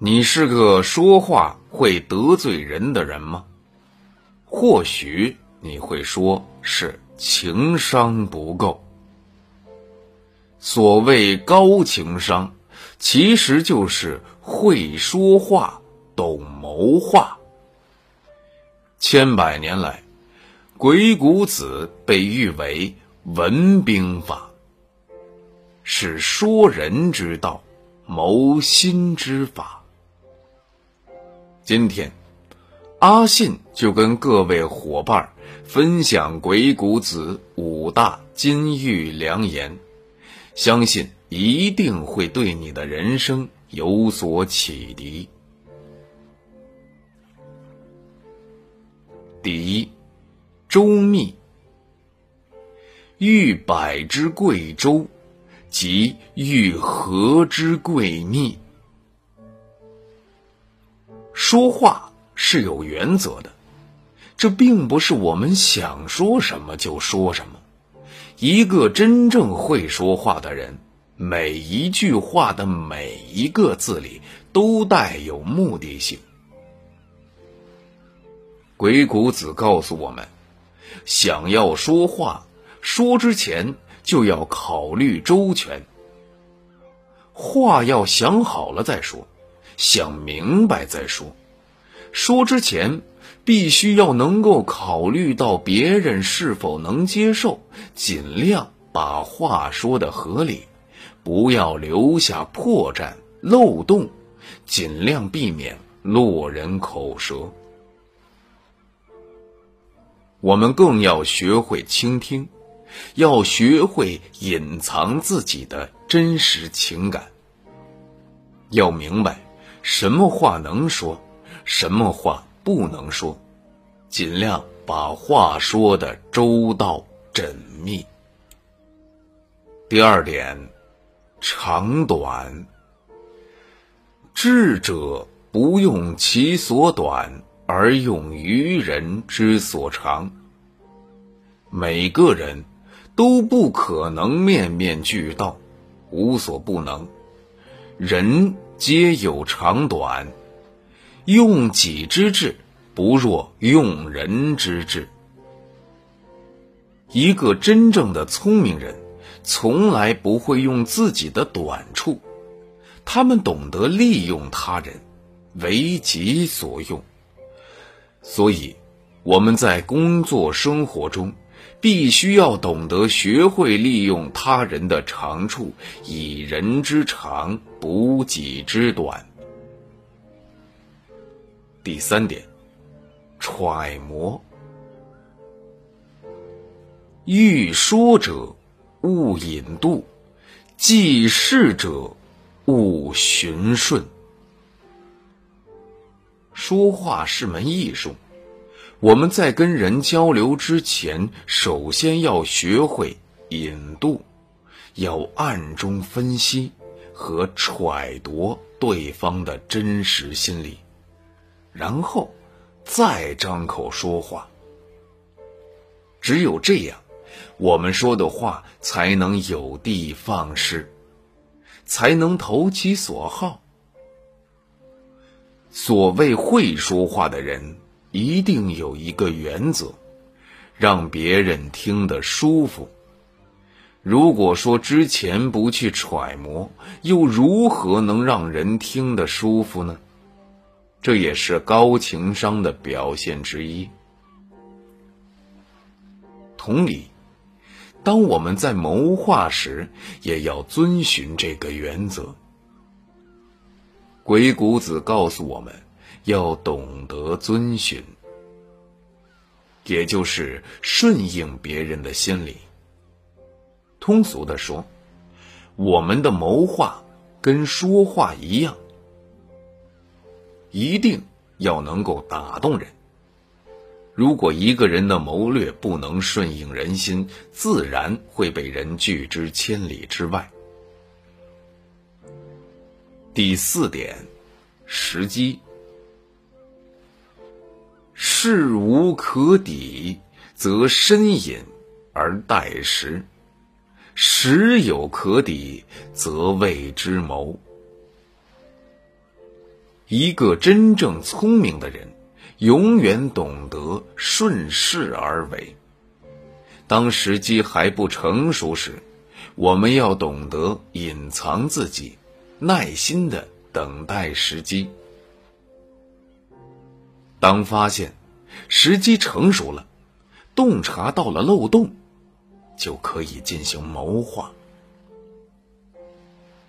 你是个说话会得罪人的人吗？或许你会说是情商不够。所谓高情商，其实就是会说话、懂谋划。千百年来，鬼谷子被誉为文兵法，是说人之道、谋心之法。今天，阿信就跟各位伙伴分享鬼谷子五大金玉良言，相信一定会对你的人生有所启迪。第一，周密。欲百之贵周，即欲和之贵密。说话是有原则的，这并不是我们想说什么就说什么。一个真正会说话的人，每一句话的每一个字里都带有目的性。鬼谷子告诉我们，想要说话，说之前就要考虑周全。话要想好了再说，想明白再说。说之前，必须要能够考虑到别人是否能接受，尽量把话说的合理，不要留下破绽漏洞，尽量避免落人口舌。我们更要学会倾听，要学会隐藏自己的真实情感。要明白什么话能说，什么话不能说，尽量把话说的周到缜密。第二点，长短。智者不用其所短。而用于人之所长。每个人都不可能面面俱到，无所不能。人皆有长短，用己之智，不若用人之智。一个真正的聪明人，从来不会用自己的短处，他们懂得利用他人，为己所用。所以，我们在工作生活中，必须要懂得学会利用他人的长处，以人之长补己之短。第三点，揣摩。欲说者，勿引渡；记事者，勿循顺。说话是门艺术，我们在跟人交流之前，首先要学会引渡，要暗中分析和揣度对方的真实心理，然后再张口说话。只有这样，我们说的话才能有的放矢，才能投其所好。所谓会说话的人，一定有一个原则，让别人听得舒服。如果说之前不去揣摩，又如何能让人听得舒服呢？这也是高情商的表现之一。同理，当我们在谋划时，也要遵循这个原则。鬼谷子告诉我们，要懂得遵循，也就是顺应别人的心理。通俗的说，我们的谋划跟说话一样，一定要能够打动人。如果一个人的谋略不能顺应人心，自然会被人拒之千里之外。第四点，时机。事无可抵，则深隐而待时；时有可抵，则谓之谋。一个真正聪明的人，永远懂得顺势而为。当时机还不成熟时，我们要懂得隐藏自己，耐心的等待时机。当发现时机成熟了，洞察到了漏洞，就可以进行谋划。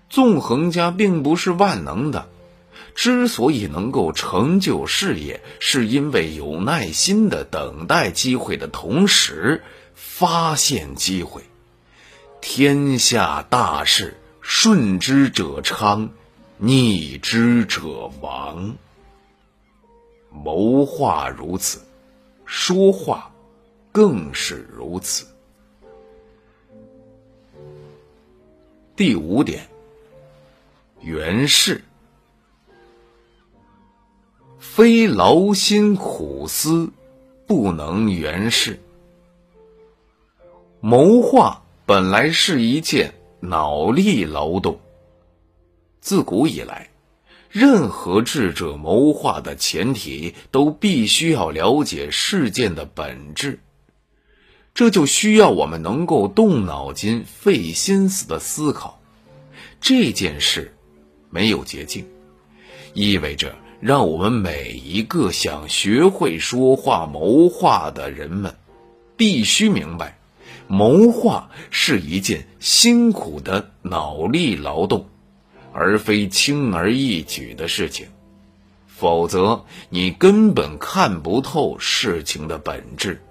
纵横家并不是万能的，之所以能够成就事业，是因为有耐心的等待机会的同时，发现机会。天下大事，顺之者昌，逆之者亡。谋划如此，说话更是如此。第五点。原是，非劳心苦思，不能圆事。谋划本来是一件脑力劳动。自古以来，任何智者谋划的前提，都必须要了解事件的本质。这就需要我们能够动脑筋、费心思的思考这件事。没有捷径，意味着让我们每一个想学会说话谋划的人们，必须明白，谋划是一件辛苦的脑力劳动，而非轻而易举的事情。否则，你根本看不透事情的本质，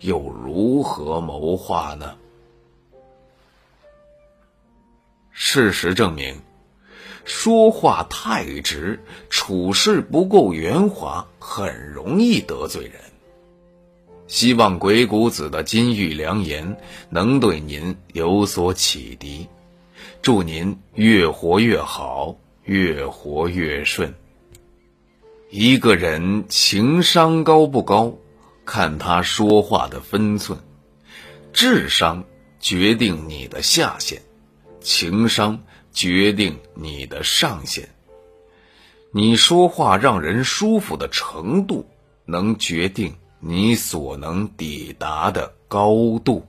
又如何谋划呢？事实证明。说话太直，处事不够圆滑，很容易得罪人。希望鬼谷子的金玉良言能对您有所启迪，祝您越活越好，越活越顺。一个人情商高不高，看他说话的分寸。智商决定你的下限，情商。决定你的上限。你说话让人舒服的程度，能决定你所能抵达的高度。